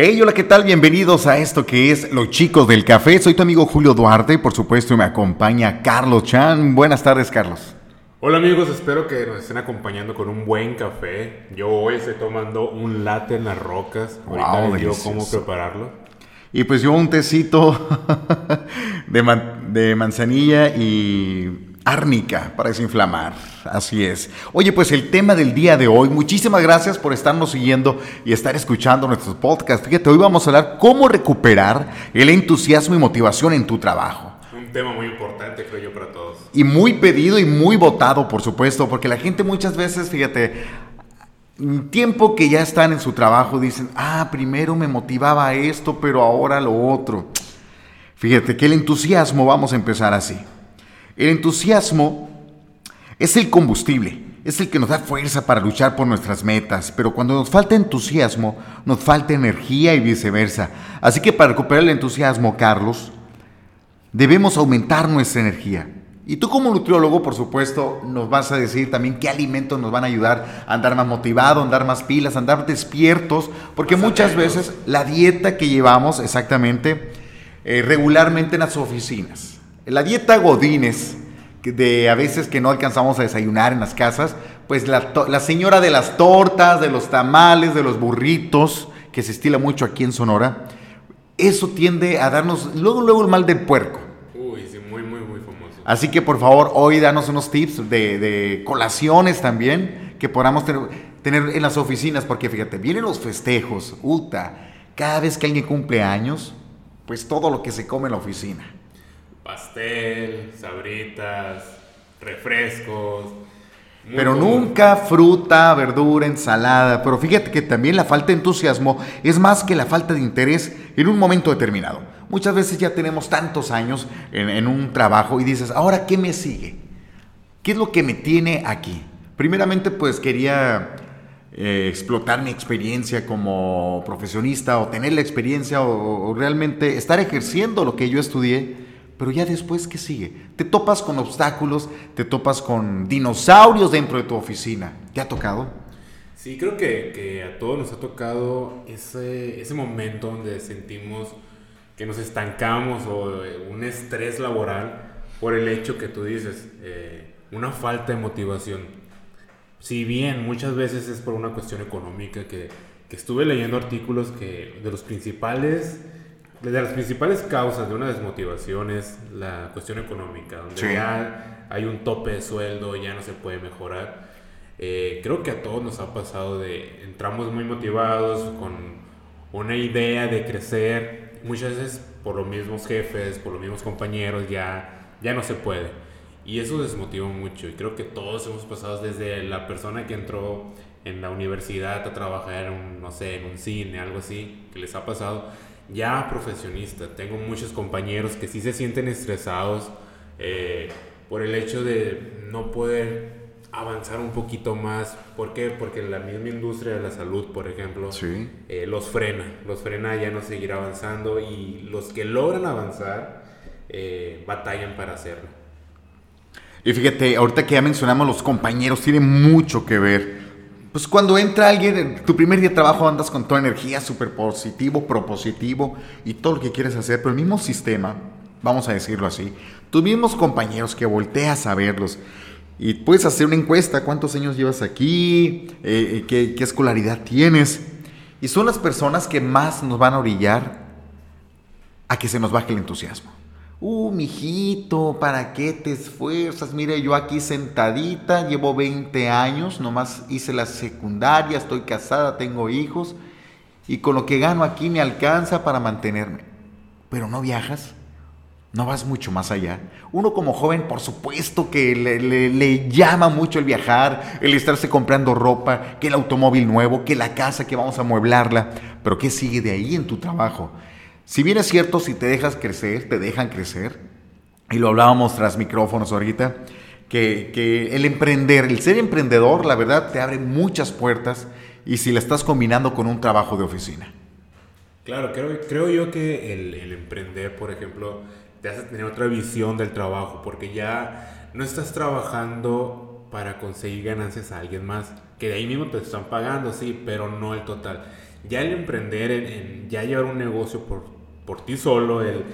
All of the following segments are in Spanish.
Hey, hola, ¿qué tal? Bienvenidos a esto que es Los Chicos del Café. Soy tu amigo Julio Duarte, por supuesto, me acompaña Carlos Chan. Buenas tardes, Carlos. Hola amigos, espero que nos estén acompañando con un buen café. Yo hoy estoy tomando un latte en las rocas. Ahorita Wow, les digo cómo prepararlo. Y pues yo un tecito de, man- de manzanilla y árnica para desinflamar. Así es. Oye, pues el tema del día de hoy, muchísimas gracias por estarnos siguiendo y estar escuchando nuestros podcasts. Fíjate, hoy vamos a hablar cómo recuperar el entusiasmo y motivación en tu trabajo. Un tema muy importante, creo yo, para todos. Y muy pedido y muy votado, por supuesto, porque la gente muchas veces, fíjate, tiempo que ya están en su trabajo, dicen, ah, primero me motivaba esto, pero ahora lo otro. Fíjate que el entusiasmo, vamos a empezar así. El entusiasmo es el combustible, es el que nos da fuerza para luchar por nuestras metas, pero cuando nos falta entusiasmo, nos falta energía y viceversa. Así que para recuperar el entusiasmo, Carlos, debemos aumentar nuestra energía. Y tú como nutriólogo, por supuesto, nos vas a decir también qué alimentos nos van a ayudar a andar más motivados, a andar más pilas, a andar despiertos, porque muchas veces la dieta que llevamos exactamente eh, regularmente en las oficinas, la dieta Godines, de a veces que no alcanzamos a desayunar en las casas, pues la, señora de las tortas, de los tamales, de los burritos, que se estila mucho aquí en Sonora, eso tiende a darnos luego, luego el mal del puerco. Uy, sí, muy, muy, muy famoso. Así que por favor, hoy danos unos tips de, de colaciones también que podamos tener, tener en las oficinas, porque fíjate, vienen los festejos, ulta, cada vez que alguien cumple años, pues todo lo que se come en la oficina. Pastel, sabritas, refrescos. Pero común. nunca fruta, verdura, ensalada. Pero fíjate que también la falta de entusiasmo es más que la falta de interés en un momento determinado. Muchas veces ya tenemos tantos años en, en un trabajo y dices, ahora, ¿qué me sigue? ¿Qué es lo que me tiene aquí? Primeramente, pues quería eh, explotar mi experiencia como profesionista o tener la experiencia o, o realmente estar ejerciendo lo que yo estudié. Pero ya después, ¿qué sigue? Te topas con obstáculos, te topas con dinosaurios dentro de tu oficina. ¿Te ha tocado? Sí, creo que, que a todos nos ha tocado ese, ese momento donde sentimos que nos estancamos o eh, un estrés laboral por el hecho que tú dices, eh, una falta de motivación. Si bien muchas veces es por una cuestión económica, que, que estuve leyendo artículos que de los principales, de las principales causas de una desmotivación es la cuestión económica, donde Sí. ya hay un tope de sueldo, ya no se puede mejorar. Eh, creo que a todos nos ha pasado de entramos muy motivados con una idea de crecer, muchas veces por los mismos jefes, por los mismos compañeros ya ya no se puede. Y eso desmotiva mucho y creo que todos hemos pasado desde la persona que entró en la universidad a trabajar en un, no sé, en un cine, algo así, que les ha pasado, ya profesionista. Tengo muchos compañeros que sí se sienten estresados eh, por el hecho de no poder avanzar un poquito más. ¿Por qué? Porque la misma industria de la salud, por ejemplo, Sí. eh, los frena, los frena ya no seguir avanzando y los que logran avanzar eh, batallan para hacerlo. Y fíjate, ahorita que ya mencionamos los compañeros, tiene mucho que ver. Pues cuando entra alguien, en tu primer día de trabajo andas con toda energía, súper positivo, propositivo y todo lo que quieres hacer, pero el mismo sistema, vamos a decirlo así, tus mismos compañeros que volteas a verlos y puedes hacer una encuesta, cuántos años llevas aquí, Eh, eh, qué, qué escolaridad tienes, y son las personas que más nos van a orillar a que se nos baje el entusiasmo. Uh, mijito, ¿para qué te esfuerzas? Mire, yo aquí sentadita, llevo 20 años, nomás hice la secundaria, estoy casada, tengo hijos, y con lo que gano aquí me alcanza para mantenerme. Pero no viajas, no vas mucho más allá. Uno como joven, por supuesto que le, le- le llama mucho el viajar, el estarse comprando ropa, que el automóvil nuevo, que la casa, que vamos a amueblarla. Pero ¿qué sigue de ahí en tu trabajo? Si bien es cierto, si te dejas crecer, te dejan crecer, y lo hablábamos tras micrófonos ahorita, que, que el emprender, el ser emprendedor, la verdad, te abre muchas puertas y si la estás combinando con un trabajo de oficina. Claro, creo, creo yo que el, emprender, por ejemplo, te hace tener otra visión del trabajo, porque ya no estás trabajando para conseguir ganancias a alguien más, que de ahí mismo te están pagando, sí, pero no el total. ya el emprender, en, ya llevar un negocio por, por ti solo, el,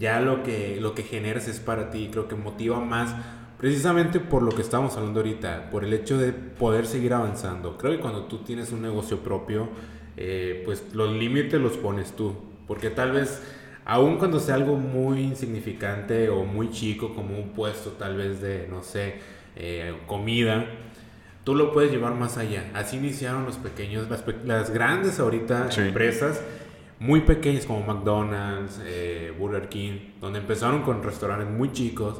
ya lo que, lo que generas es para ti, creo que motiva más precisamente por lo que estamos hablando ahorita, por el hecho de poder seguir avanzando. Creo que cuando tú tienes un negocio propio, eh, pues los límites los pones tú, porque tal vez, aun cuando sea algo muy insignificante o muy chico, como un puesto tal vez de, no sé, eh, comida, tú lo puedes llevar más allá. Así iniciaron los pequeños, las, grandes ahorita empresas muy pequeñas como McDonald's, eh, Burger King, donde empezaron con restaurantes muy chicos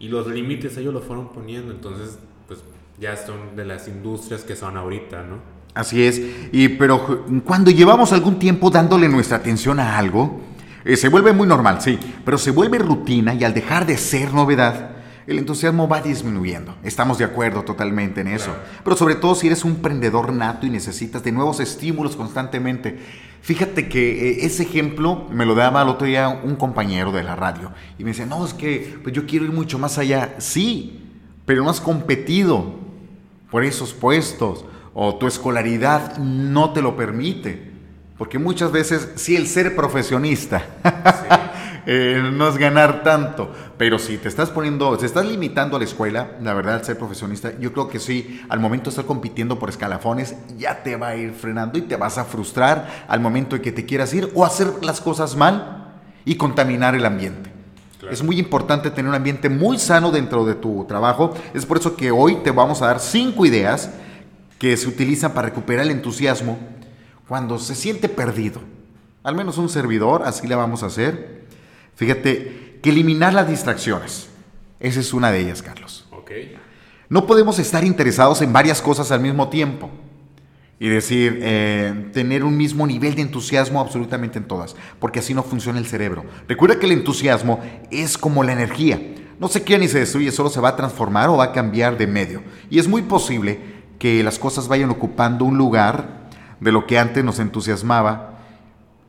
y los límites ellos los fueron poniendo, entonces pues ya son de las industrias que son ahorita, ¿no? Así es, y pero cuando llevamos algún tiempo dándole nuestra atención a algo, eh, se vuelve muy normal, sí, pero se vuelve rutina y al dejar de ser novedad, el entusiasmo va disminuyendo. Estamos de acuerdo totalmente en eso. Pero sobre todo si eres un emprendedor nato y necesitas de nuevos estímulos constantemente. Fíjate que eh, ese ejemplo me lo daba el otro día un compañero de la radio y me decía, no, es que pues yo quiero ir mucho más allá. Sí, pero no has competido por esos puestos o tu escolaridad no te lo permite. Porque muchas veces, si el ser profesionista Eh, no es ganar tanto. Pero si te estás poniendo, te estás limitando a la escuela, la verdad, ser profesionista, yo creo que sí, al momento de estar compitiendo por escalafones, ya te va a ir frenando y te vas a frustrar al momento de que te quieras ir o hacer las cosas mal y contaminar el ambiente. Es muy importante tener un ambiente muy sano dentro de tu trabajo. Es por eso que hoy te vamos a dar cinco ideas que se utilizan para recuperar el entusiasmo cuando se siente perdido. Al menos un servidor, así le vamos a hacer. Fíjate que eliminar las distracciones. Esa es una de ellas, Carlos. No podemos estar interesados en varias cosas al mismo tiempo y decir, eh, tener un mismo nivel de entusiasmo absolutamente en todas, porque así no funciona el cerebro. Recuerda que el entusiasmo es como la energía. No se crea ni se destruye, solo se va a transformar o va a cambiar de medio. Y es muy posible que las cosas vayan ocupando un lugar de lo que antes nos entusiasmaba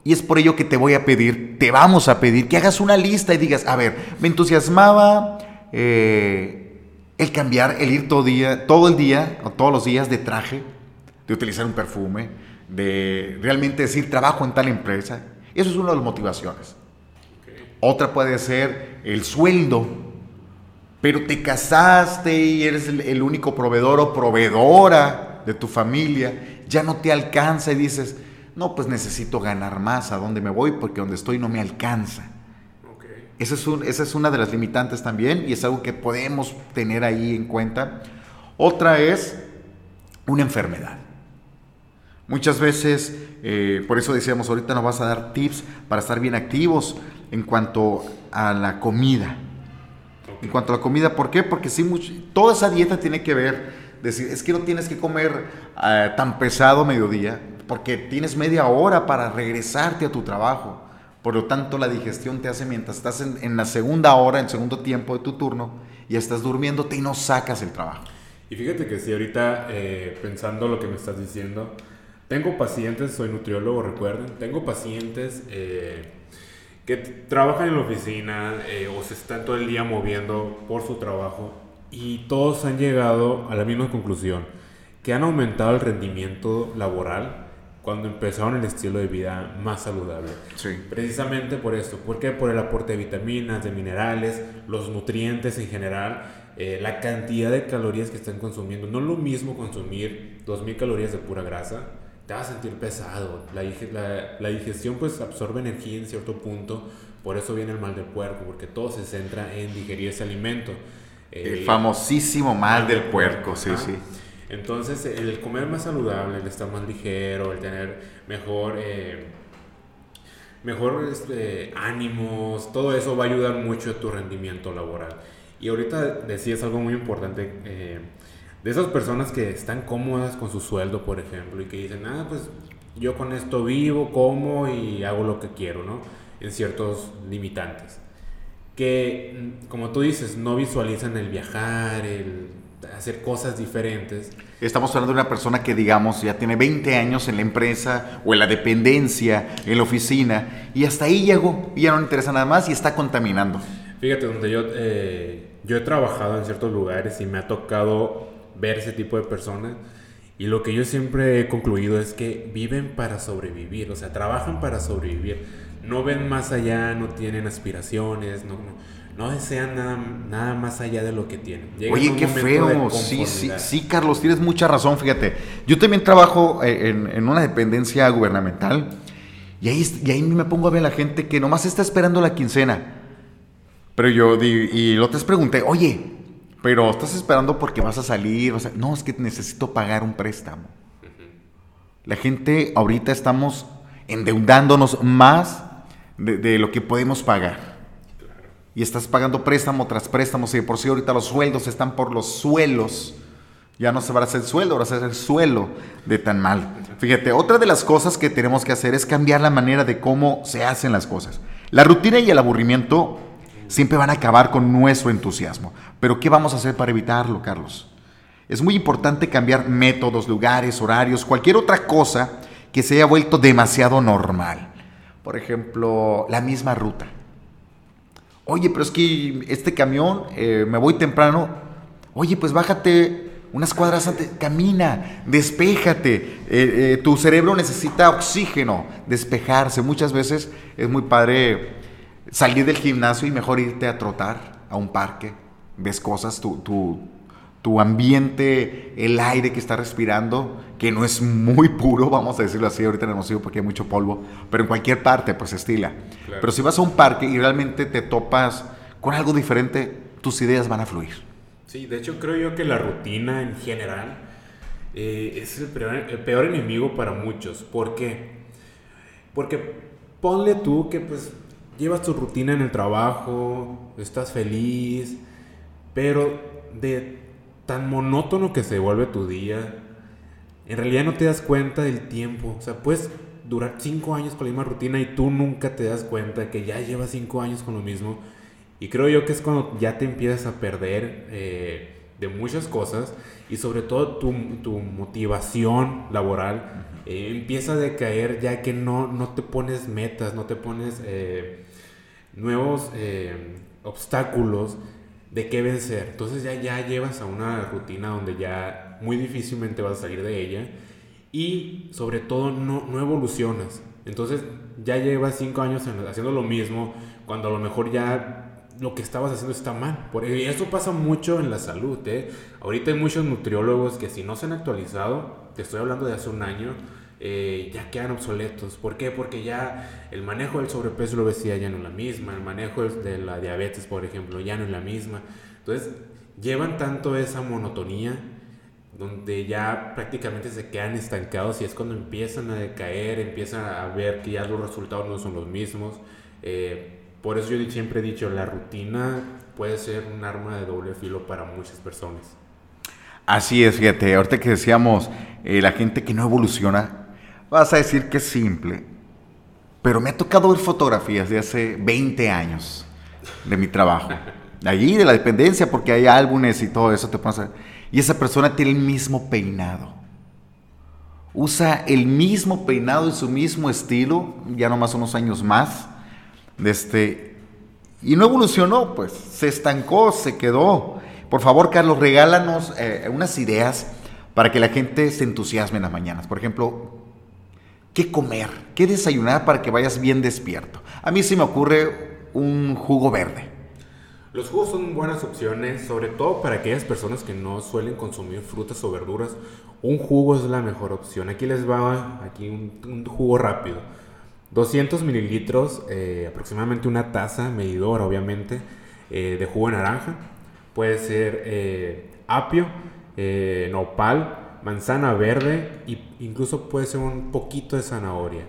y es por ello que te voy a pedir, te vamos a pedir que hagas una lista y digas, a ver, me entusiasmaba eh, el cambiar, el ir todo, día, todo el día o todos los días de traje, de utilizar un perfume, de realmente decir trabajo en tal empresa. Eso es una de las motivaciones. Otra puede ser el sueldo, pero te casaste y eres el único proveedor o proveedora de tu familia, ya no te alcanza y dices, no, pues necesito ganar más, ¿a dónde me voy? Porque donde estoy no me alcanza. Esa, es esa es una de las limitantes también y es algo que podemos tener ahí en cuenta. Otra es una enfermedad. Muchas veces, eh, por eso decíamos, ahorita nos vas a dar tips para estar bien activos en cuanto a la comida. En cuanto a la comida, ¿por qué? Porque sí, toda esa dieta tiene que ver, decir, es que no tienes que comer eh, tan pesado mediodía, porque tienes media hora para regresarte a tu trabajo. Por lo tanto, la digestión te hace mientras estás en, la segunda hora, en el segundo tiempo de tu turno, y estás durmiéndote y no sacas el trabajo. Y fíjate que si ahorita, eh, pensando lo que me estás diciendo, tengo pacientes, soy nutriólogo, recuerden, tengo pacientes eh, que trabajan en la oficina eh, o se están todo el día moviendo por su trabajo y todos han llegado a la misma conclusión, que han aumentado el rendimiento laboral cuando empezaron el estilo de vida más saludable. Sí. Precisamente por esto. ¿Por qué? Por el aporte de vitaminas, de minerales, los nutrientes en general, eh, la cantidad de calorías que están consumiendo. No es lo mismo consumir 2.000 calorías de pura grasa. Te vas a sentir pesado. La, la, digestión pues absorbe energía en cierto punto. Por eso viene el mal del puerco, porque todo se centra en digerir ese alimento. el famosísimo mal del puerco, sí, sí. Entonces, el comer más saludable, el estar más ligero, el tener mejor, eh, mejor este, ánimos, todo eso va a ayudar mucho a tu rendimiento laboral. Y ahorita decías algo muy importante, eh, de esas personas que están cómodas con su sueldo, por ejemplo, y que dicen, ah, pues yo con esto vivo, como y hago lo que quiero, ¿no? En ciertos limitantes. Que, como tú dices, no visualizan el viajar, el hacer cosas diferentes. Estamos hablando de una persona que, digamos, ya tiene 20 años en la empresa o en la dependencia, en la oficina, y hasta ahí llegó y ya no le interesa nada más y está contaminando. Fíjate, donde yo, eh, yo he trabajado en ciertos lugares y me ha tocado ver ese tipo de personas Y lo que yo siempre he concluido es que viven para sobrevivir, o sea, trabajan para sobrevivir. No ven más allá, no tienen aspiraciones, no, no, desean nada, nada, más allá de lo que tienen. Oye, qué feo. Sí, sí, sí, Carlos, tienes mucha razón, fíjate. Yo también trabajo eh, en, en una dependencia gubernamental y ahí, y ahí me pongo a ver a la gente que nomás está esperando la quincena. Pero yo, y lo te pregunté, oye, pero estás esperando porque vas a salir. O sea, no, es que necesito pagar un préstamo. La gente ahorita estamos endeudándonos más de, lo que podemos pagar. Y estás pagando préstamo tras préstamo. Y por sí ahorita los sueldos están por los suelos. Ya no se va a hacer sueldo, ahora se va a hacer suelo de tan mal. Fíjate, otra de las cosas que tenemos que hacer es cambiar la manera de cómo se hacen las cosas. La rutina y el aburrimiento siempre van a acabar con nuestro entusiasmo. Pero ¿qué vamos a hacer para evitarlo, Carlos? Es muy importante cambiar métodos, lugares, horarios, cualquier otra cosa que se haya vuelto demasiado normal. Por ejemplo, la misma ruta. Oye, pero es que este camión, eh, me voy temprano. Oye, pues bájate unas cuadras antes, camina, despéjate. Eh, eh, tu cerebro necesita oxígeno, despejarse. Muchas veces es muy padre salir del gimnasio y mejor irte a trotar a un parque, ves cosas, tu, tu, tu ambiente, el aire que está respirando, que no es muy puro, vamos a decirlo así, ahorita no hemos ido porque hay mucho polvo, pero en cualquier parte pues estila. Pero si vas a un parque y realmente te topas con algo diferente, tus ideas van a fluir. Sí, de hecho creo yo que la rutina en general eh, es el peor, el peor enemigo para muchos. ¿Por qué? Porque ponle tú que pues llevas tu rutina en el trabajo, estás feliz, pero de tan monótono que se vuelve tu día, en realidad no te das cuenta del tiempo. O sea, puedes durar cinco años con la misma rutina y tú nunca te das cuenta que ya llevas cinco años con lo mismo. Y creo yo que es cuando ya te empiezas a perder eh, de muchas cosas y sobre todo tu, tu motivación laboral eh, empieza a decaer ya que no, no te pones metas, no te pones... Eh, nuevos obstáculos de qué vencer. Entonces ya, ya llevas a una rutina donde ya muy difícilmente vas a salir de ella y sobre todo no, no evolucionas. Entonces ya llevas cinco años haciendo lo mismo cuando a lo mejor ya lo que estabas haciendo está mal. Por eso pasa mucho en la salud. ¿eh? Ahorita hay muchos nutriólogos que si no se han actualizado, te estoy hablando de hace un año, eh, ya quedan obsoletos. ¿Por qué? Porque ya el manejo del sobrepeso y la obesidad ya no es la misma, el manejo de la diabetes, por ejemplo, ya no es la misma. Entonces, llevan tanto esa monotonía donde ya prácticamente se quedan estancados y es cuando empiezan a decaer, empiezan a ver que ya los resultados no son los mismos. Eh, por eso yo siempre he dicho, la rutina puede ser un arma de doble filo para muchas personas. Así es, fíjate, ahorita que decíamos, eh, la gente que no evoluciona, Vas a decir que es simple, pero me ha tocado ver fotografías de hace 20 años de mi trabajo. De allí, de la dependencia, porque hay álbumes y todo eso te pasa. Y esa persona tiene el mismo peinado. Usa el mismo peinado y su mismo estilo, ya nomás unos años más. Este, y no evolucionó, pues se estancó, se quedó. Por favor, Carlos, regálanos eh, unas ideas para que la gente se entusiasme en las mañanas. Por ejemplo, qué comer, qué desayunar para que vayas bien despierto. A mí se me ocurre un jugo verde. Los jugos son buenas opciones, sobre todo para aquellas personas que no suelen consumir frutas o verduras. Un jugo es la mejor opción. Aquí les va aquí un, jugo rápido. 200 mililitros, eh, aproximadamente una taza medidora, obviamente, eh, de jugo de naranja. Puede ser eh, apio, nopal, manzana verde e incluso puede ser un poquito de zanahoria.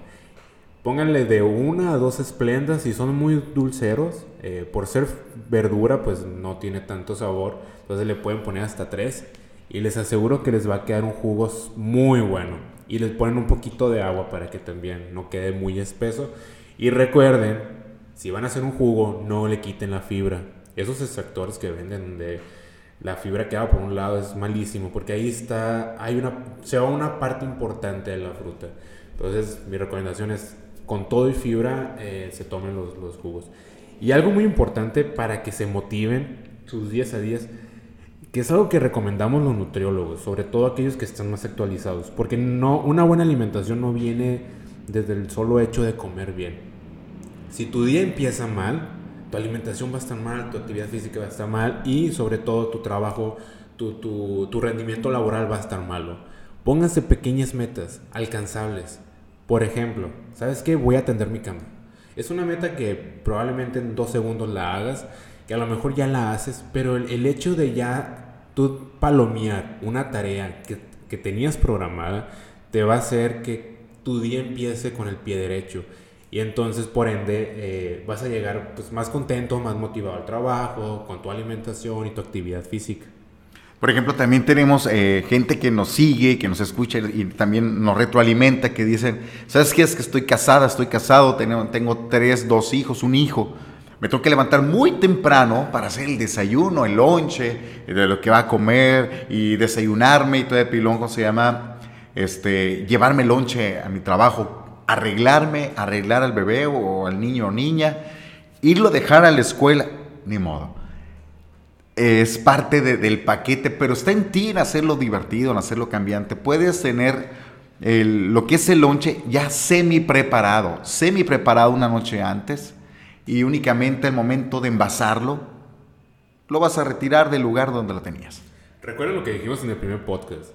Pónganle de una a dos esplendas si son muy dulceros. Eh, por ser verdura, pues no tiene tanto sabor. Entonces le pueden poner hasta tres. Y les aseguro que les va a quedar un jugo muy bueno. Y les ponen un poquito de agua para que también no quede muy espeso. Y recuerden, si van a hacer un jugo, no le quiten la fibra. Esos extractores que venden de la fibra que va por un lado es malísimo porque ahí está, hay una, se va una parte importante de la fruta. Entonces mi recomendación es con todo y fibra eh, se tomen los, los, jugos. Y algo muy importante para que se motiven sus días a días, que es algo que recomendamos los nutriólogos, sobre todo aquellos que están más actualizados, porque no, una buena alimentación no viene desde el solo hecho de comer bien. Si tu día empieza mal, tu alimentación va a estar mal, tu actividad física va a estar mal y sobre todo tu trabajo, tu, tu, rendimiento laboral va a estar malo. Pónganse pequeñas metas, alcanzables. Por ejemplo, ¿sabes qué? Voy a atender mi cama. Es una meta que probablemente en dos segundos la hagas que a lo mejor ya la haces, pero el, hecho de ya tú palomear una tarea que, que, tenías programada, te va a hacer que tu día empiece con el pie derecho. Y entonces, por ende, eh, vas a llegar pues, más contento, más motivado al trabajo, con tu alimentación y tu actividad física. Por ejemplo, también tenemos eh, gente que nos sigue, que nos escucha y también nos retroalimenta, que dicen, ¿sabes qué? Es que estoy casada, estoy casado, tengo, tengo tres, dos hijos, un hijo me tengo que levantar muy temprano para hacer el desayuno, el lonche, de lo que va a comer y desayunarme y todo el pilón, ¿cómo se llama? Este, llevarme lonche a mi trabajo, arreglarme, arreglar al bebé o al niño o niña, irlo a dejar a la escuela, ni modo. Es parte del paquete, pero está en ti en hacerlo divertido, en hacerlo cambiante. Puedes tener lo que es el lonche ya semi preparado, semi preparado una noche antes y únicamente el momento de envasarlo, lo vas a retirar del lugar donde lo tenías. Recuerda lo que dijimos en el primer podcast.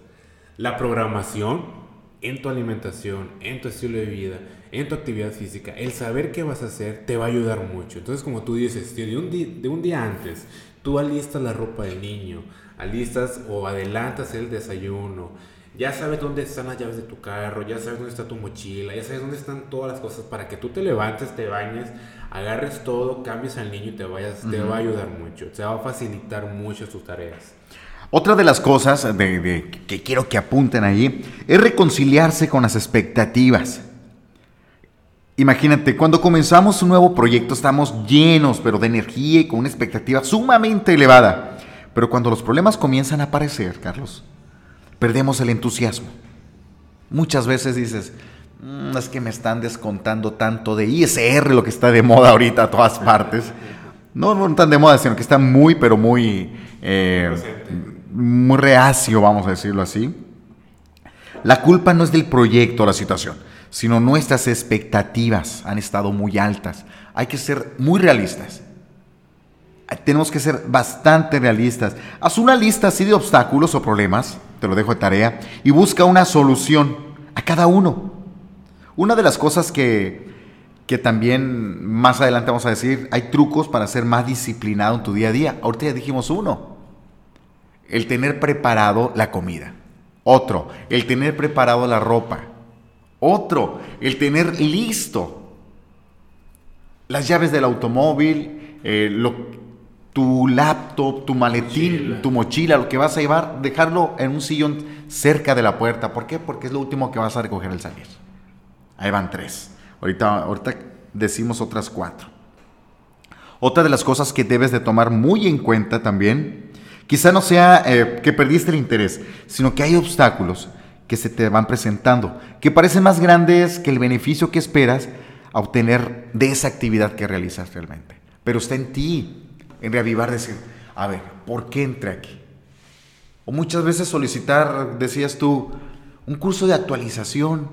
La programación en tu alimentación, en tu estilo de vida, en tu actividad física, el saber qué vas a hacer te va a ayudar mucho. Entonces, como tú dices, de un día, de un día antes, tú alistas la ropa del niño, alistas o adelantas el desayuno, ya sabes dónde están las llaves de tu carro, ya sabes dónde está tu mochila, ya sabes dónde están todas las cosas para que tú te levantes, te bañes, agarres todo, cambies al niño y te vayas, te va a ayudar mucho, te va a facilitar mucho tus tareas. Otra de las cosas de, que quiero que apunten allí es reconciliarse con las expectativas. Imagínate, cuando comenzamos un nuevo proyecto estamos llenos, pero de energía y con una expectativa sumamente elevada. Pero cuando los problemas comienzan a aparecer, Carlos, perdemos el entusiasmo. Muchas veces dices, Mm, es que me están descontando tanto de ISR, lo que está de moda ahorita a todas partes. No, no tan de moda, sino que está muy, pero muy, eh, muy reacio, vamos a decirlo así. La culpa no es del proyecto o la situación, sino nuestras expectativas han estado muy altas. Hay que ser muy realistas. Tenemos que ser bastante realistas. Haz una lista así de obstáculos o problemas, te lo dejo de tarea, y busca una solución a cada uno. Una de las cosas que, que también más adelante vamos a decir, hay trucos para ser más disciplinado en tu día a día. Ahorita ya dijimos uno, el tener preparado la comida. Otro, el tener preparado la ropa. Otro, el tener listo las llaves del automóvil, eh, tu laptop, tu maletín, tu mochila, lo que vas a llevar, dejarlo en un sillón cerca de la puerta. ¿Por qué? Porque es lo último que vas a recoger al salir. Ahí van tres. Ahorita, ahorita decimos otras cuatro. Otra de las cosas que debes de tomar muy en cuenta también, quizá no sea eh, que perdiste el interés, sino que hay obstáculos que se te van presentando, que parecen más grandes que el beneficio que esperas a obtener de esa actividad que realizas realmente. Pero está en ti, en reavivar, decir, a ver, ¿por qué entré aquí? O muchas veces solicitar, decías tú, un curso de actualización,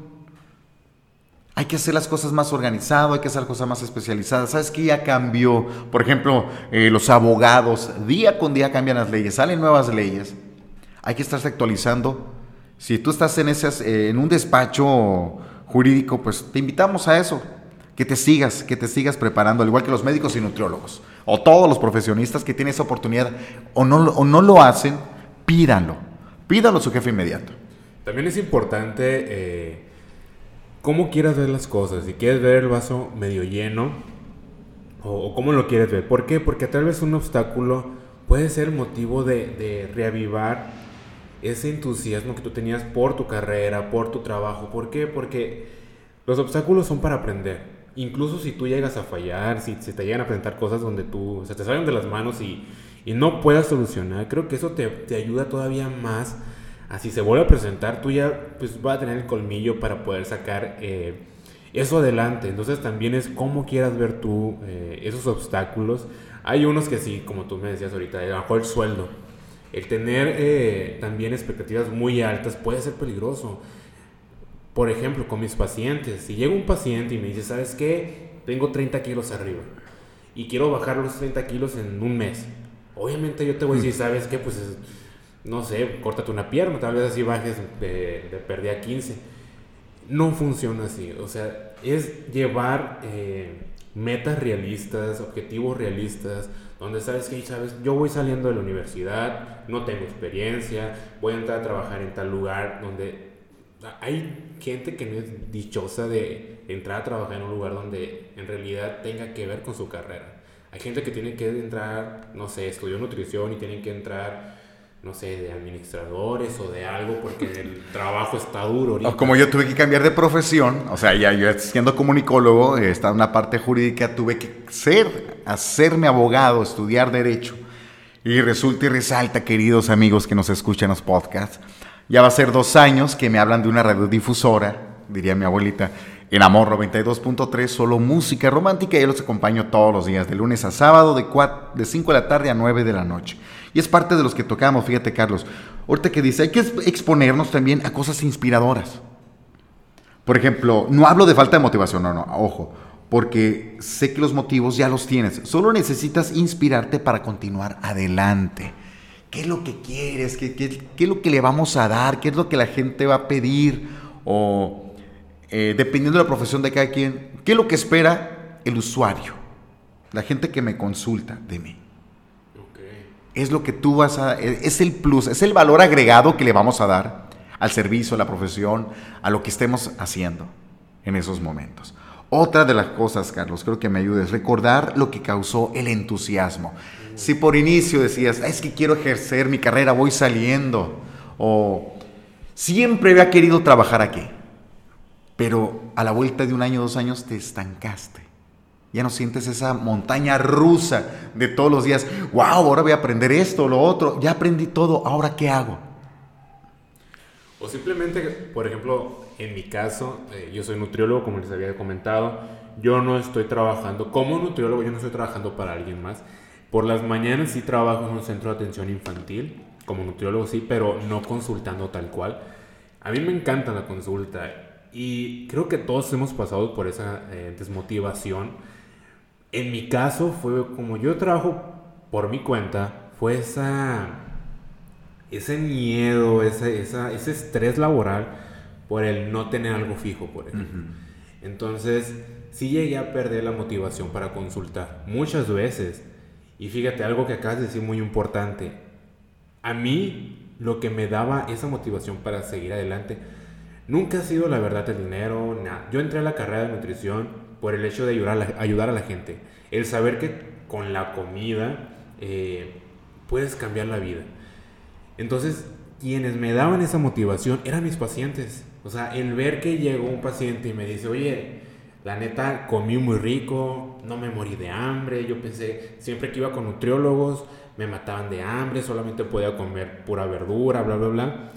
hay que hacer las cosas más organizado, hay que hacer cosas más especializadas. ¿Sabes qué ya cambió? Por ejemplo, eh, los abogados, día con día cambian las leyes, salen nuevas leyes. Hay que estarse actualizando. Si tú estás en, esas, eh, en un despacho jurídico, pues te invitamos a eso, que te sigas, que te sigas preparando, al igual que los médicos y nutriólogos, o todos los profesionistas que tienen esa oportunidad, o no, o no lo hacen, pídanlo, pídanlo a su jefe inmediato. También es importante... Eh cómo quieras ver las cosas, si quieres ver el vaso medio lleno o, cómo lo quieres ver. ¿Por qué? Porque tal vez un obstáculo puede ser motivo de, reavivar ese entusiasmo que tú tenías por tu carrera, por tu trabajo. ¿Por qué? Porque los obstáculos son para aprender. Incluso si tú llegas a fallar, si, te llegan a presentar cosas donde tú se te salen de las manos y, no puedas solucionar, creo que eso te ayuda todavía más así se vuelve a presentar, tú ya pues vas a tener el colmillo para poder sacar eh, eso adelante. Entonces también es cómo quieras ver tú eh, esos obstáculos. Hay unos que sí, como tú me decías ahorita, mejor el sueldo. El tener eh, también expectativas muy altas puede ser peligroso. Por ejemplo, con mis pacientes, si llega un paciente y me dice, ¿sabes qué? Tengo 30 kilos arriba y quiero bajar los 30 kilos en un mes. Obviamente yo te voy a decir, ¿sabes qué? Pues no sé, córtate una pierna, tal vez así bajes de, de pérdida 15. No funciona así. O sea, es llevar eh, metas realistas, objetivos realistas, donde sabes que, sabes, yo voy saliendo de la universidad, no tengo experiencia, voy a entrar a trabajar en tal lugar donde hay gente que no es dichosa de entrar a trabajar en un lugar donde en realidad tenga que ver con su carrera. Hay gente que tiene que entrar, no sé, estudió nutrición y tienen que entrar no sé, de administradores o de algo, porque el trabajo está duro. Como yo tuve que cambiar de profesión, o sea, ya yo siendo comunicólogo, está una parte jurídica, tuve que ser, hacerme abogado, estudiar derecho. Y resulta y resalta, queridos amigos que nos escuchan los podcasts, ya va a ser dos años que me hablan de una radiodifusora, diría mi abuelita, en Amor 92.3, solo música romántica, y yo los acompaño todos los días, de lunes a sábado, de, de 5 de la tarde a 9 de la noche. Y es parte de los que tocamos, fíjate Carlos. Ahorita que dice, hay que exponernos también a cosas inspiradoras. Por ejemplo, no hablo de falta de motivación, no, no, ojo, porque sé que los motivos ya los tienes. Solo necesitas inspirarte para continuar adelante. ¿Qué es lo que quieres? ¿Qué, es lo que le vamos a dar? ¿Qué es lo que la gente va a pedir? O eh, dependiendo de la profesión de cada quien, ¿qué es lo que espera el usuario? La gente que me consulta de mí es lo que tú vas a, es el plus, es el valor agregado que le vamos a dar al servicio, a la profesión, a lo que estemos haciendo en esos momentos. Otra de las cosas, Carlos, creo que me ayuda es recordar lo que causó el entusiasmo. Si por inicio decías, es que quiero ejercer mi carrera, voy saliendo, o siempre había querido trabajar aquí, pero a la vuelta de un año, dos años te estancaste ya no sientes esa montaña rusa de todos los días. ¡Wow! Ahora voy a aprender esto, lo otro. Ya aprendí todo. ¿Ahora qué hago? O simplemente, por ejemplo, en mi caso, eh, yo soy nutriólogo, como les había comentado. Yo no estoy trabajando como nutriólogo, yo no estoy trabajando para alguien más. Por las mañanas sí trabajo en un centro de atención infantil, como nutriólogo sí, pero no consultando tal cual. A mí me encanta la consulta y creo que todos hemos pasado por esa eh, desmotivación en mi caso fue como yo trabajo por mi cuenta, fue esa, ese miedo, ese, ese estrés laboral por el no tener algo fijo, por ejemplo. Entonces, sí llegué a perder la motivación para consultar muchas veces. Y fíjate, algo que acabas de decir muy importante. A mí, lo que me daba esa motivación para seguir adelante, nunca ha sido la verdad el dinero, nada. Yo entré a la carrera de nutrición por el hecho de ayudar a la, ayudar a la gente. El saber que con la comida eh, puedes cambiar la vida. Entonces, quienes me daban esa motivación eran mis pacientes. O sea, el ver que llegó un paciente y me dice, oye, la neta, comí muy rico, no me morí de hambre. Yo pensé, siempre que iba con nutriólogos, me mataban de hambre, solamente podía comer pura verdura, bla, bla, bla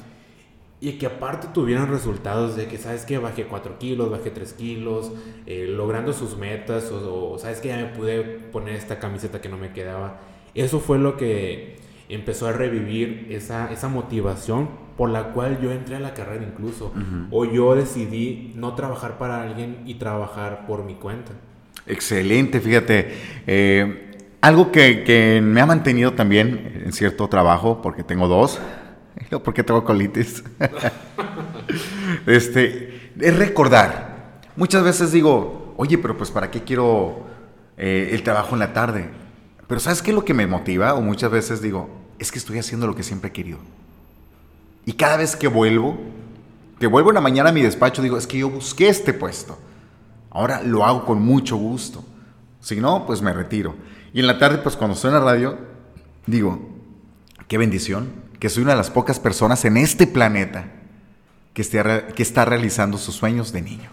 y que aparte tuvieran resultados de que, ¿sabes que Bajé 4 kilos, bajé 3 kilos, eh, logrando sus metas, o, ¿sabes que Ya me pude poner esta camiseta que no me quedaba. Eso fue lo que empezó a revivir esa, esa motivación por la cual yo entré a la carrera incluso. O yo decidí no trabajar para alguien y trabajar por mi cuenta. Excelente, fíjate. Eh, algo que, que me ha mantenido también en cierto trabajo, porque tengo dos, ¿Por qué tengo colitis? este, es recordar. Muchas veces digo, oye, pero pues ¿para qué quiero eh, el trabajo en la tarde? Pero ¿sabes qué es lo que me motiva? O muchas veces digo, es que estoy haciendo lo que siempre he querido. Y cada vez que vuelvo, que vuelvo en la mañana a mi despacho, digo, es que yo busqué este puesto. Ahora lo hago con mucho gusto. Si no, pues me retiro. Y en la tarde, pues cuando estoy en la radio, digo, qué bendición que soy una de las pocas personas en este planeta que, que está realizando sus sueños de niño.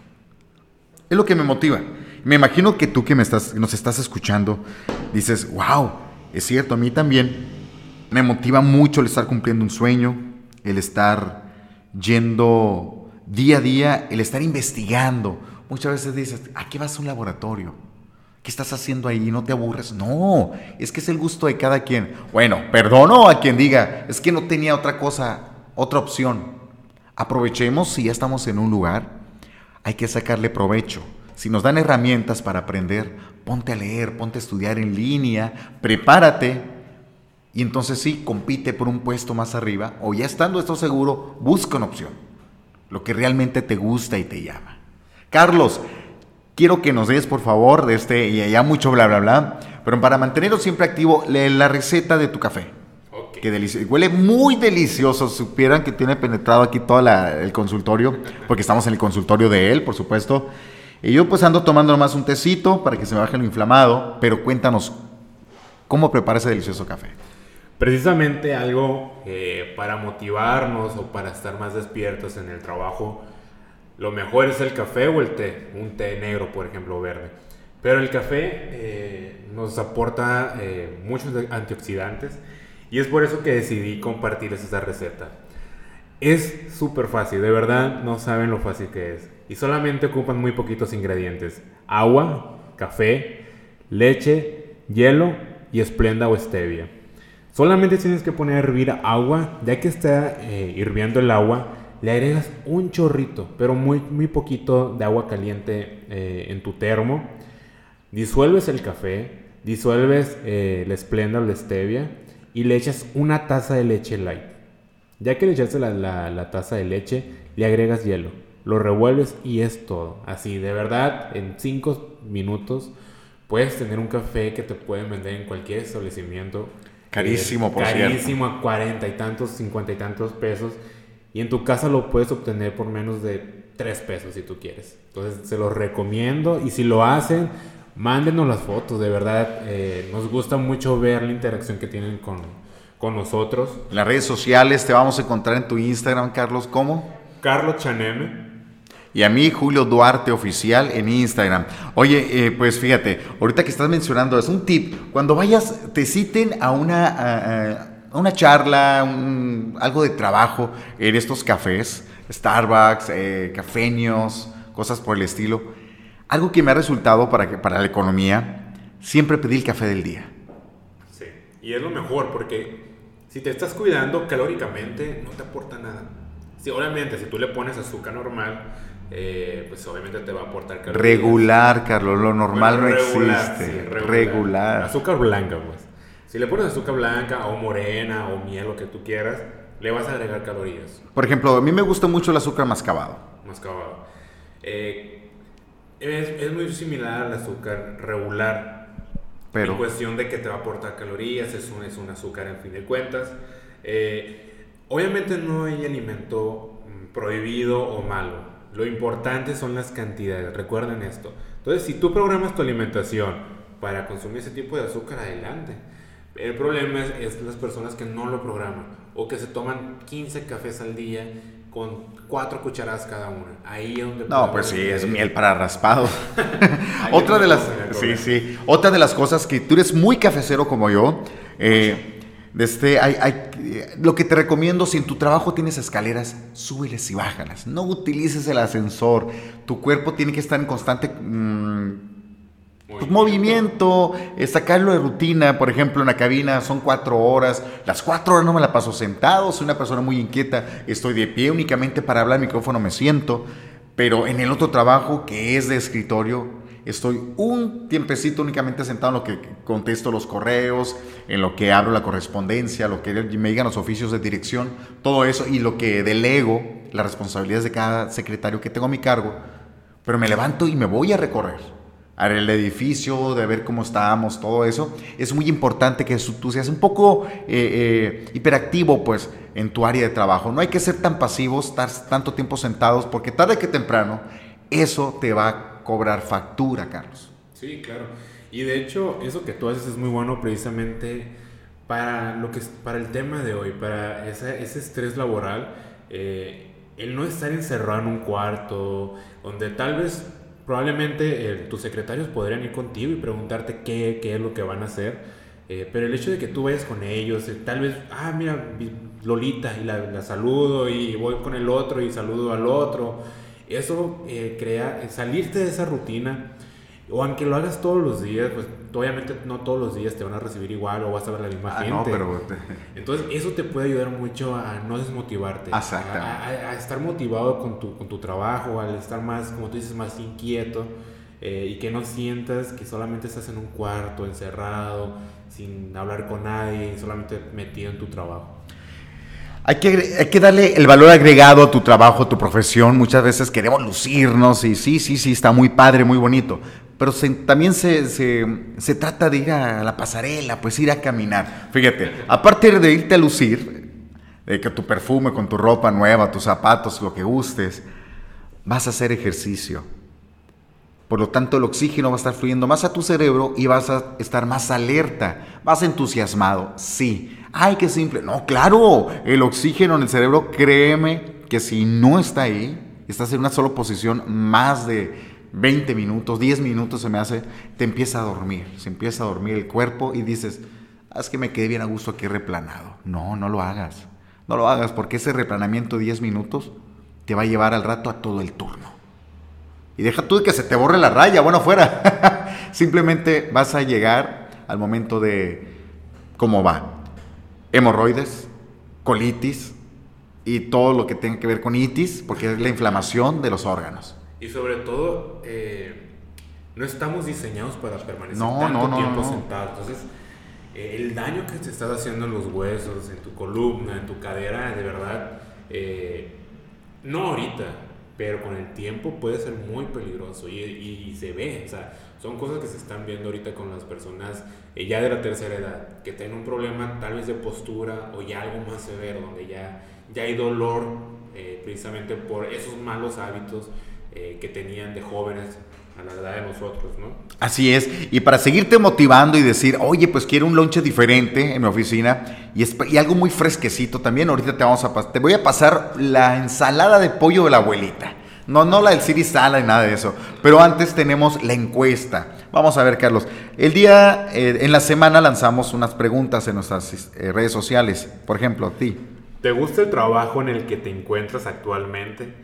Es lo que me motiva. Me imagino que tú que me estás, nos estás escuchando dices, wow, es cierto, a mí también me motiva mucho el estar cumpliendo un sueño, el estar yendo día a día, el estar investigando. Muchas veces dices, ¿a qué vas a un laboratorio? ¿Qué estás haciendo ahí? ¿No te aburres? No, es que es el gusto de cada quien. Bueno, perdono a quien diga, es que no tenía otra cosa, otra opción. Aprovechemos si ya estamos en un lugar, hay que sacarle provecho. Si nos dan herramientas para aprender, ponte a leer, ponte a estudiar en línea, prepárate y entonces sí, compite por un puesto más arriba o ya estando esto seguro, busca una opción, lo que realmente te gusta y te llama. Carlos, quiero que nos des, por favor, de este, y ya mucho bla, bla, bla, pero para mantenerlo siempre activo, lee la receta de tu café. Que delicioso. Huele muy delicioso. Supieran que tiene penetrado aquí todo el consultorio, porque estamos en el consultorio de él, por supuesto. Y yo pues ando tomando nomás un tecito para que se me baje lo inflamado, pero cuéntanos, ¿cómo prepara ese delicioso café? Precisamente algo eh, para motivarnos o para estar más despiertos en el trabajo lo mejor es el café o el té, un té negro, por ejemplo, verde. Pero el café eh, nos aporta eh, muchos antioxidantes y es por eso que decidí compartirles esta receta. Es súper fácil, de verdad no saben lo fácil que es. Y solamente ocupan muy poquitos ingredientes. Agua, café, leche, hielo y esplenda o stevia. Solamente tienes que poner a hervir agua, ya que está eh, hirviendo el agua, le agregas un chorrito, pero muy, muy poquito de agua caliente eh, en tu termo. Disuelves el café, disuelves eh, la esplenda o la stevia y le echas una taza de leche light. Ya que le echaste la, taza de leche, le agregas hielo, lo revuelves y es todo. Así, de verdad, en 5 minutos puedes tener un café que te pueden vender en cualquier establecimiento. Carísimo, por Carísimo a 40 y tantos, 50 y tantos pesos y en tu casa lo puedes obtener por menos de 3 pesos si tú quieres. Entonces se los recomiendo y si lo hacen, mándenos las fotos, de verdad. Eh, nos gusta mucho ver la interacción que tienen con, con nosotros. En las redes sociales te vamos a encontrar en tu Instagram, Carlos, ¿cómo? Carlos Chaneme. Y a mí, Julio Duarte Oficial en Instagram. Oye, eh, pues fíjate, ahorita que estás mencionando, es un tip. Cuando vayas, te citen a una una charla, algo de trabajo en estos cafés, Starbucks, eh, cafeños, cosas por el estilo. Algo que me ha resultado para, para la economía, siempre pedir el café del día. Sí, y es lo mejor porque si te estás cuidando calóricamente, no te aporta nada. Sí, obviamente, si tú le pones azúcar normal, eh, pues obviamente te va a aportar calorías. Regular, Carlos, lo normal no existe. regular. regular. Azúcar blanca, pues. Si le pones azúcar blanca o morena o miel, lo que tú quieras, le vas a agregar calorías. Por ejemplo, a mí me gusta mucho el azúcar mascabado. Mascabado. Eh, es, muy similar al azúcar regular. Pero. En cuestión de que te va a aportar calorías, es un, es un azúcar en fin de cuentas. Eh, obviamente no hay alimento mm, prohibido o malo. Lo importante son las cantidades. Recuerden esto. Entonces, si tú programas tu alimentación para consumir ese tipo de azúcar, adelante. El problema es, las personas que no lo programan o que se toman 15 cafés al día con 4 cucharadas cada una. Ahí es donde... No, pues sí, es miel para raspado. Otra de las... Sí, sí. Otra de las cosas que tú eres muy cafecero como yo. Eh, este, hay, hay, lo que te recomiendo, si en tu trabajo tienes escaleras, súbeles y bájalas. No utilices el ascensor. Tu cuerpo tiene que estar en constante... Mm, pues, movimiento, eh, sacarlo de rutina, por ejemplo, en la cabina son cuatro horas, las cuatro horas no me la paso sentado, soy una persona muy inquieta, estoy de pie únicamente para hablar al micrófono me siento, pero en el otro trabajo que es de escritorio, estoy un tiempecito únicamente sentado en lo que contesto los correos, en lo que abro la correspondencia, lo que me digan los oficios de dirección, todo eso y lo que delego, las responsabilidades de cada secretario que tengo a mi cargo, pero me levanto y me voy a recorrer el edificio, de ver cómo estábamos, todo eso, es muy importante que tú seas un poco eh, eh, hiperactivo pues en tu área de trabajo. No hay que ser tan pasivos, estar tanto tiempo sentados, porque tarde que temprano eso te va a cobrar factura, Carlos. Sí, claro. Y de hecho, eso que tú haces es muy bueno precisamente para, lo que, para el tema de hoy, para ese, estrés laboral, eh, el no estar encerrado en un cuarto, donde tal vez probablemente tus secretarios podrían ir contigo y preguntarte qué, qué es lo que van a hacer. Eh, pero el hecho de que tú vayas con ellos, eh, tal vez, ah, mira, Lolita, y la, saludo, y voy con el otro y saludo al otro, eso eh, crea, salirte de esa rutina O aunque lo hagas todos los días, pues obviamente no todos los días te van a recibir igual o vas a ver la misma Ah, gente. no, pero... Entonces eso te puede ayudar mucho a no desmotivarte. A, a- a estar motivado con tu, con tu trabajo, al estar más, como tú dices, más inquieto. eh, y que no sientas que solamente estás en un cuarto, encerrado, sin hablar con nadie, solamente metido en tu trabajo. Hay que, hay que darle el valor agregado a tu trabajo, a tu profesión. Muchas veces queremos lucirnos y sí, sí, sí, está muy padre, muy bonito. Pero también se, se- se trata de ir a la pasarela, pues ir a caminar. Fíjate, aparte de irte a lucir, de que tu perfume con tu ropa nueva, tus zapatos, lo que gustes, vas a hacer ejercicio. Por lo tanto, el oxígeno va a estar fluyendo más a tu cerebro y vas a estar más alerta, más entusiasmado. Sí. Ay, qué simple. No, claro, el oxígeno en el cerebro, créeme que si no está ahí, estás en una sola posición más de 20 minutos, 10 minutos se me hace, te empieza a dormir, se empieza a dormir el cuerpo y dices, "Ah, es que me quedé bien a gusto aquí replanado. No, no lo hagas. No lo hagas porque ese replanamiento de 10 minutos te va a llevar al rato a todo el turno. Y deja tú de que se te borre la raya, bueno, fuera. Simplemente vas a llegar al momento de cómo va. Hemorroides, colitis y todo lo que tenga que ver con itis, porque es la inflamación de los órganos. Y sobre todo, eh, no estamos diseñados para permanecer No, tanto no, no, tiempo sentados. Entonces, eh, el daño que te estás haciendo en los huesos, en tu columna, en tu cadera, de verdad, eh, no ahorita, pero con el tiempo puede ser muy peligroso y, y se ve. O sea, son cosas que se están viendo ahorita con las personas eh, ya de la tercera edad, que tienen un problema tal vez de postura o ya algo más severo, donde ya, ya hay dolor eh, precisamente por esos malos hábitos eh, que tenían de jóvenes a la edad de nosotros, ¿no? Así es, y para seguirte motivando y decir, oye, pues quiero un lonche diferente en mi oficina y, es- y algo muy fresquecito también, ahorita te, vamos a te voy a pasar la ensalada de pollo de la abuelita. No, no la del City Sala y nada de eso. Pero antes tenemos la encuesta. Vamos a ver, Carlos. El día, eh, en la semana lanzamos unas preguntas en nuestras eh, redes sociales. Por ejemplo, a ti. ¿Te gusta el trabajo en el que te encuentras actualmente?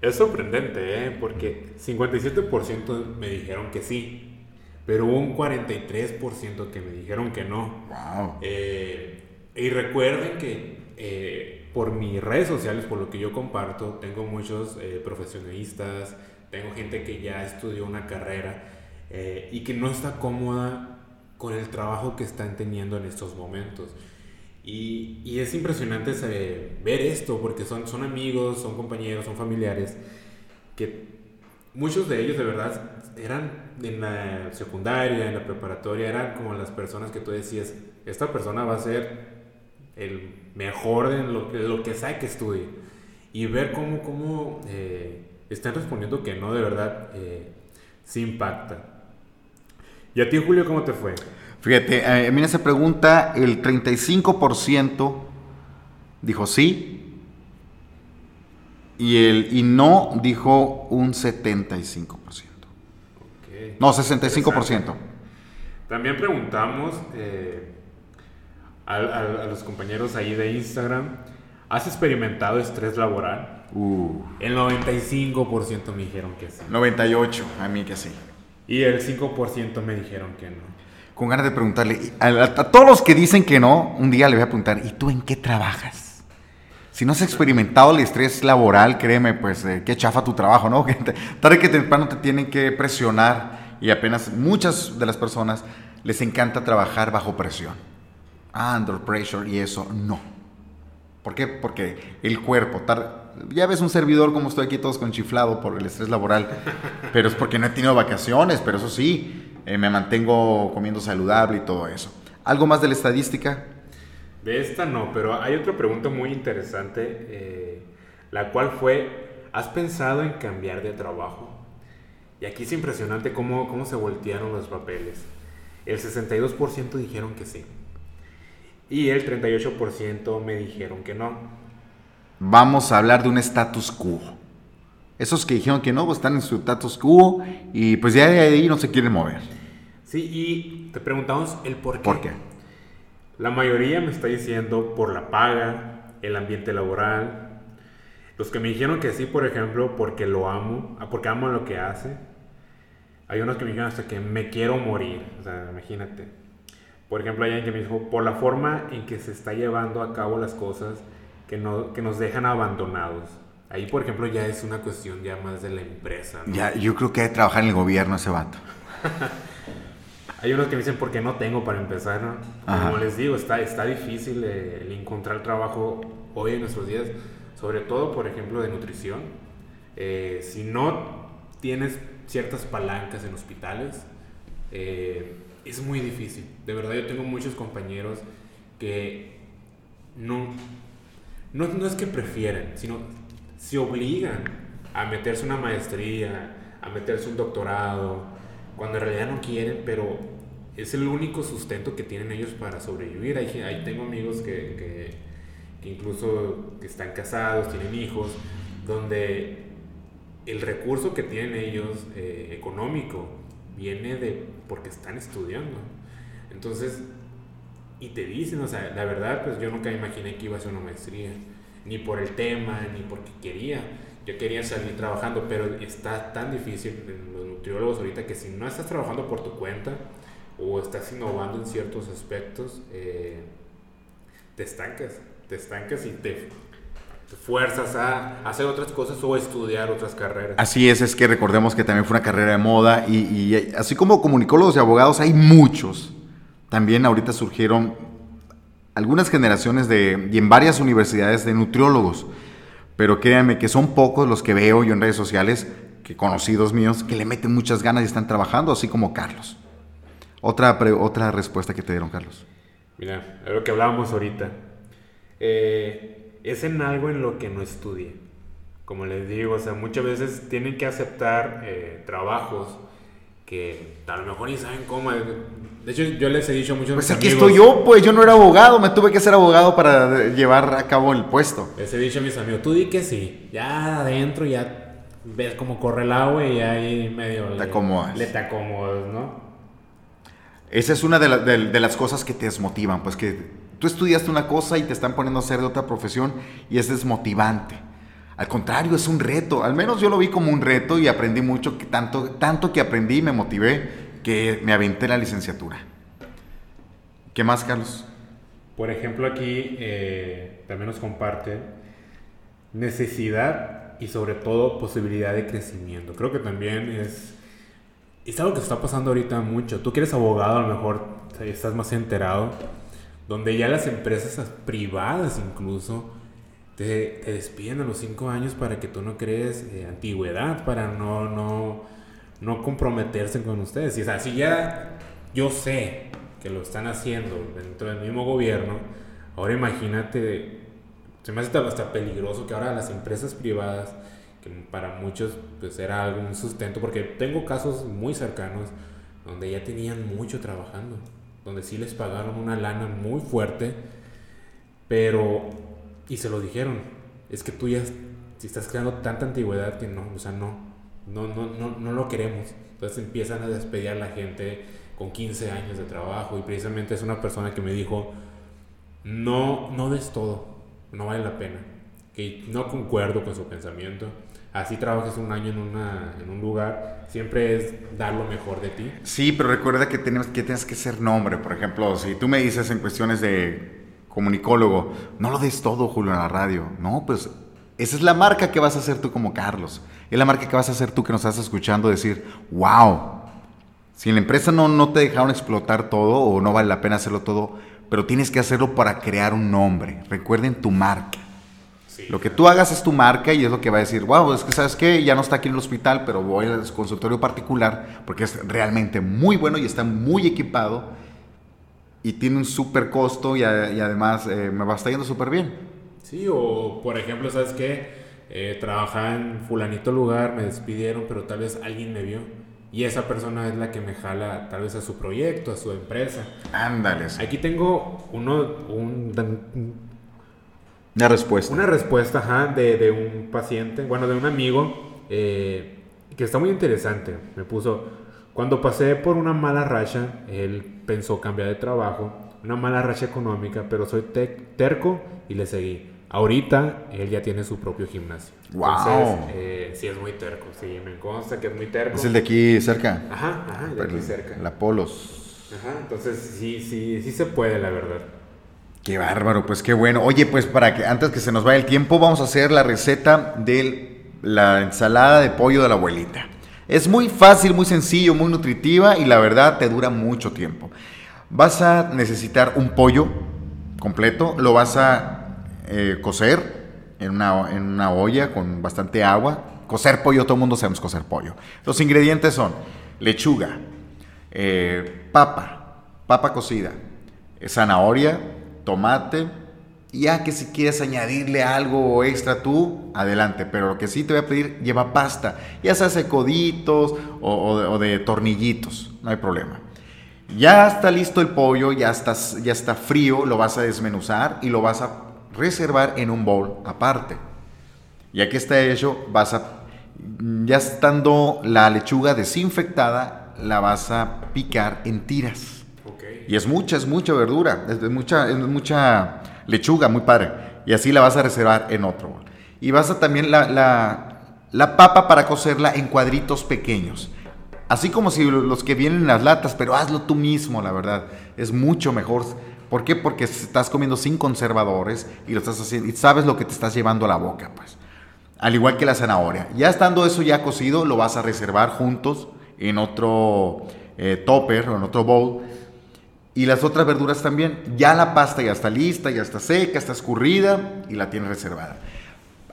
Es sorprendente, ¿eh? Porque 57% me dijeron que sí, pero hubo un 43% que me dijeron que no. Wow. Eh, y recuerden que eh, por mis redes sociales, por lo que yo comparto, tengo muchos eh, profesionistas, tengo gente que ya estudió una carrera eh, y que no está cómoda con el trabajo que están teniendo en estos momentos. Y, es impresionante ver esto porque son, amigos, son compañeros, son familiares que muchos de ellos de verdad eran en la secundaria, en la preparatoria, eran como las personas que tú decías, esta persona va a ser el mejor en lo que, lo que estudie. Y ver cómo, cómo eh, están respondiendo que no, de verdad, eh, sí impacta. ¿Y a ti, Julio, cómo te fue? Fíjate, eh, a mí en esa pregunta el 35% dijo sí y el y no dijo un 75%. Ok. No, 65%. También preguntamos eh, a, a- a los compañeros ahí de Instagram, ¿has experimentado estrés laboral? Uh, El 95% me dijeron que sí. 98, a mí que sí. Y el 5% me dijeron que no. Con ganas de preguntarle, a, a- a todos los que dicen que no, un día le voy a preguntar, ¿y tú en qué trabajas? Si no has experimentado el estrés laboral, créeme, pues eh, qué chafa tu trabajo, ¿no? Tarde que temprano te tienen que presionar y apenas muchas de las personas les encanta trabajar bajo presión. Ah, under pressure y eso, no. ¿Por qué? Porque el cuerpo, ya ves un servidor como estoy aquí todos con chiflado por el estrés laboral, pero es porque no he tenido vacaciones, pero eso sí, eh, me mantengo comiendo saludable y todo eso. ¿Algo más de la estadística? De esta no, pero hay otra pregunta muy interesante, eh, la cual fue, ¿has pensado en cambiar de trabajo? Y aquí es impresionante cómo, cómo se voltearon los papeles. El 62% dijeron que sí. Y el 38% me dijeron que no. Vamos a hablar de un status quo. Esos que dijeron que no, pues están en su status quo y pues ya de ahí no se quieren mover. Sí, y te preguntamos el por qué. ¿Por qué? La mayoría me está diciendo por la paga, el ambiente laboral. Los que me dijeron que sí, por ejemplo, porque lo amo, ah, porque amo lo que hace. Hay unos que me dijeron hasta que me quiero morir. O sea, imagínate. Por ejemplo, hay alguien que me dijo, por la forma en que se está llevando a cabo las cosas que, no, que nos dejan abandonados. Ahí, por ejemplo, ya es una cuestión ya más de la empresa. Ya, yo creo que hay que trabajar en el gobierno ese vato. hay unos que me dicen, porque no tengo para empezar? ¿no? Como les digo, está, está difícil el encontrar trabajo hoy en nuestros días, sobre todo, por ejemplo, de nutrición. Eh, si no tienes ciertas palancas en hospitales, eh, es muy difícil. De verdad, yo tengo muchos compañeros que no, no, no es que prefieren, sino se obligan a meterse una maestría, a meterse un doctorado, cuando en realidad no quieren, pero es el único sustento que tienen ellos para sobrevivir. Ahí, ahí tengo amigos que, que, que incluso que están casados, tienen hijos, donde el recurso que tienen ellos eh, económico viene de porque están estudiando. Entonces, y te dicen, o sea, la verdad, pues yo nunca imaginé que iba a hacer una maestría, ni por el tema, ni porque quería. Yo quería salir trabajando, pero está tan difícil en los nutriólogos ahorita que si no estás trabajando por tu cuenta o estás innovando en ciertos aspectos, eh, te estancas, te estancas y te fuerzas a hacer otras cosas o estudiar otras carreras. Así es, es que recordemos que también fue una carrera de moda y, así como comunicólogos y abogados hay muchos. También ahorita surgieron algunas generaciones de, y en varias universidades de nutriólogos, pero créanme que son pocos los que veo yo en redes sociales, que conocidos míos, que le meten muchas ganas y están trabajando, así como Carlos. Otra, otra respuesta que te dieron, Carlos. Mira, lo que hablábamos ahorita. Eh, es en algo en lo que no estudie. Como les digo, o sea, muchas veces tienen que aceptar eh, trabajos que a lo mejor ni saben cómo. De hecho, yo les he dicho muchos Pues aquí estoy yo, pues yo no era abogado, me tuve que ser abogado para llevar a cabo el puesto. Les he dicho a mis amigos, tú di que sí, ya adentro ya ves cómo corre el agua y ahí medio te le, acomodas. le te acomodas, ¿no? Esa es una de, de las cosas que te desmotivan, pues que Tú estudiaste una cosa y te están poniendo a hacer de otra profesión y es desmotivante. Al contrario, es un reto. Al menos yo lo vi como un reto y aprendí mucho, que tanto, tanto que aprendí y me motivé me aventé la licenciatura. ¿Qué más, Carlos? Por ejemplo, aquí eh, también nos comparte necesidad y sobre todo posibilidad de crecimiento. Creo que también es, es algo que está pasando ahorita mucho. Tú que eres abogado, a lo mejor estás más enterado donde ya las empresas privadas incluso te, despiden a los cinco años para que tú no crees eh, antigüedad, para no, no, no comprometerse con ustedes. Y es así ya yo sé que lo están haciendo dentro del mismo gobierno, ahora imagínate, se me hace hasta peligroso que ahora las empresas privadas, que para muchos pues era algún sustento, porque tengo casos muy cercanos donde ya tenían mucho trabajando donde sí les pagaron una lana muy fuerte, pero, y se lo dijeron, es que tú ya, si estás creando tanta antigüedad que no, o sea, no, no, no, no, no lo queremos. Entonces empiezan a despedir a la gente con 15 años de trabajo y precisamente es una persona que me dijo, no, no des todo, no vale la pena, que no concuerdo con su pensamiento así trabajes un año en, una, en un lugar, siempre es dar lo mejor de ti. Sí, pero recuerda que, tenemos, que tienes que ser nombre. Por ejemplo, si tú me dices en cuestiones de comunicólogo, no lo des todo, Julio, en la radio. No, pues esa es la marca que vas a hacer tú como Carlos. Es la marca que vas a hacer tú que nos estás escuchando decir, wow. Si en la empresa no, no te dejaron explotar todo o no vale la pena hacerlo todo, pero tienes que hacerlo para crear un nombre. Recuerden tu marca lo que tú hagas es tu marca y es lo que va a decir, wow, es que sabes qué, ya no está aquí en el hospital, pero voy al consultorio particular porque es realmente muy bueno y está muy equipado y tiene un súper costo y, además eh, me va a estar yendo súper bien. Sí, o por ejemplo, ¿sabes qué? Eh, trabajaba en fulanito lugar, me despidieron, pero tal vez alguien me vio. Y esa persona es la que me jala tal vez a su proyecto, a su empresa. Ándales. Aquí tengo uno, un, una respuesta. Una respuesta, ajá, de, de un paciente, bueno, de un amigo, eh, que está muy interesante. Me puso, cuando pasé por una mala racha, él pensó cambiar de trabajo, una mala racha económica, pero soy terco y le seguí. Ahorita él ya tiene su propio gimnasio. Wow. Entonces, eh, sí es muy terco, sí, me consta que es muy terco. Es el de aquí cerca. Ajá, ajá, el de aquí cerca. La Polos. Ajá, entonces sí, sí, sí se puede, la verdad. Qué bárbaro, pues qué bueno. Oye, pues para que antes que se nos vaya el tiempo, vamos a hacer la receta de la ensalada de pollo de la abuelita. Es muy fácil, muy sencillo, muy nutritiva y la verdad te dura mucho tiempo. Vas a necesitar un pollo completo, lo vas a eh, cocer en una, en una olla con bastante agua. Cocer pollo, todo el mundo sabemos cocer pollo. Los ingredientes son lechuga, eh, papa, papa cocida, zanahoria, tomate. Y ya que si quieres añadirle algo extra tú, adelante. Pero lo que sí te voy a pedir, lleva pasta. Ya sea de coditos o, o de tornillitos. No hay problema. Ya está listo el pollo, ya está, ya está frío, lo vas a desmenuzar y lo vas a reservar en un bowl aparte. Ya que está hecho, vas a, ya estando la lechuga desinfectada, la vas a picar en tiras. Y es mucha, es mucha verdura, es mucha, es mucha lechuga, muy padre. Y así la vas a reservar en otro bowl. Y vas a también la, la, la papa para cocerla en cuadritos pequeños. Así como si los que vienen en las latas, pero hazlo tú mismo, la verdad. Es mucho mejor. ¿Por qué? Porque estás comiendo sin conservadores y lo estás haciendo y sabes lo que te estás llevando a la boca, pues. Al igual que la zanahoria. Ya estando eso ya cocido, lo vas a reservar juntos en otro eh, topper o en otro bowl. Y las otras verduras también. Ya la pasta ya está lista, ya está seca, está escurrida y la tienes reservada.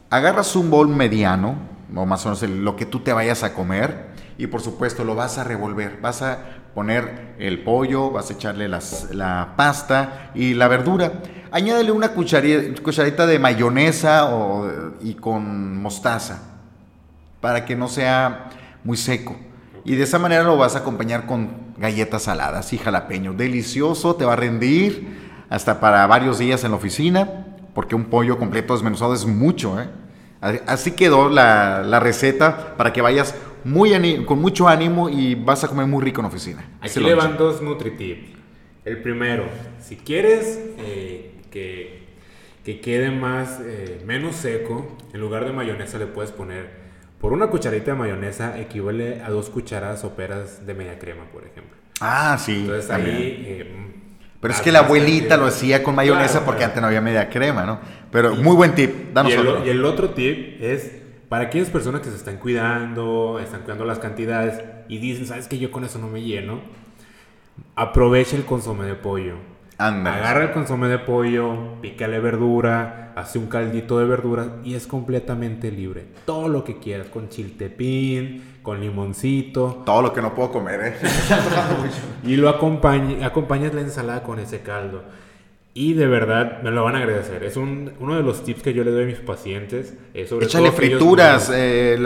Agarras un bowl mediano, o más o menos lo que tú te vayas a comer y por supuesto lo vas a revolver. Vas a poner el pollo, vas a echarle la pasta y la verdura. Añádele una cucharita de mayonesa y con mostaza para que no sea muy seco. Y de esa manera lo vas a acompañar con galletas saladas y jalapeño. Delicioso, te va a rendir hasta para varios días en la oficina, porque un pollo completo desmenuzado es mucho. ¿eh? Así quedó la, la receta para que vayas muy con mucho ánimo y vas a comer muy rico en oficina. Aquí le van dos NutriTips. El primero, si quieres eh, que, que, quede más, eh, menos seco, en lugar de mayonesa le puedes poner, por una cucharita de mayonesa equivale a dos cucharadas soperas de media crema, por ejemplo. Ah, sí. Entonces ahí... Eh, pero es que la abuelita lo hacía con mayonesa porque antes no había media crema, ¿no? Pero muy buen tip, danos y otro. Y el otro tip es para aquellas personas que se están cuidando, están cuidando las cantidades y dicen, ¿sabes que yo con eso no me lleno? Aprovecha el consomé de pollo. Anda. Agarra el consomé de pollo, pícale verdura, hace un caldito de verdura y es completamente libre. Todo lo que quieras, con chiltepín, con limoncito. Todo lo que no puedo comer, ¿eh? y lo acompaña, acompañas la ensalada con ese caldo. Y de verdad me lo van a agradecer. Es un, uno de los tips que yo le doy a mis pacientes. échale frituras, eh,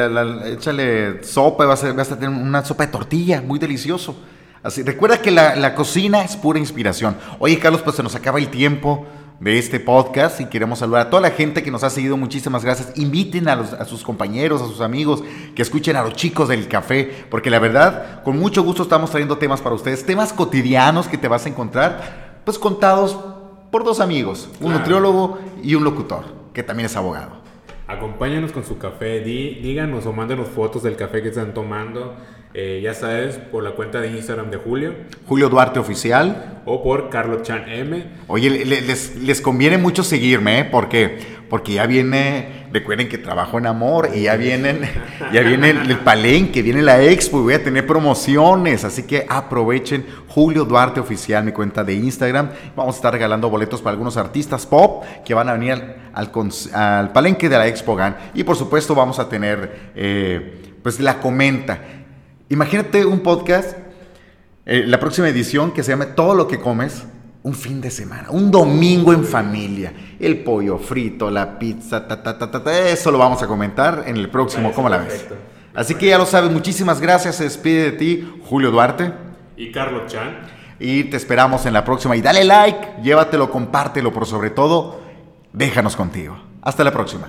échale sopa, vas a, vas a, tener una sopa de tortilla, muy delicioso. Así, recuerda que la, la, cocina es pura inspiración. Oye, Carlos, pues se nos acaba el tiempo de este podcast y queremos saludar a toda la gente que nos ha seguido. Muchísimas gracias. Inviten a, los, a sus compañeros, a sus amigos, que escuchen a los chicos del café, porque la verdad, con mucho gusto estamos trayendo temas para ustedes, temas cotidianos que te vas a encontrar, pues contados por dos amigos, un nutriólogo y un locutor, que también es abogado. Acompáñanos con su café, díganos o mándenos fotos del café que están tomando. Eh, ya sabes, por la cuenta de Instagram de Julio. Julio Duarte Oficial. O por Carlos Chan M. Oye, les, les conviene mucho seguirme, ¿eh? ¿Por qué? Porque ya viene, recuerden que trabajo en amor y ya vienen, ya viene el, palenque, viene la expo y voy a tener promociones. Así que aprovechen Julio Duarte Oficial, mi cuenta de Instagram. Vamos a estar regalando boletos para algunos artistas pop que van a venir al, al, palenque de la Expo GAN. Y por supuesto vamos a tener, eh, pues la comenta Imagínate un podcast, eh, la próxima edición que se llame Todo lo que comes, un fin de semana, un domingo en familia. El pollo frito, la pizza, ta, ta, ta, ta, eso lo vamos a comentar en el próximo, ¿cómo la ves? Así que ya lo sabes, muchísimas gracias, se despide de ti Julio Duarte. Y Carlos Chan. Y te esperamos en la próxima. Y dale like, llévatelo, compártelo, pero sobre todo, déjanos contigo. Hasta la próxima.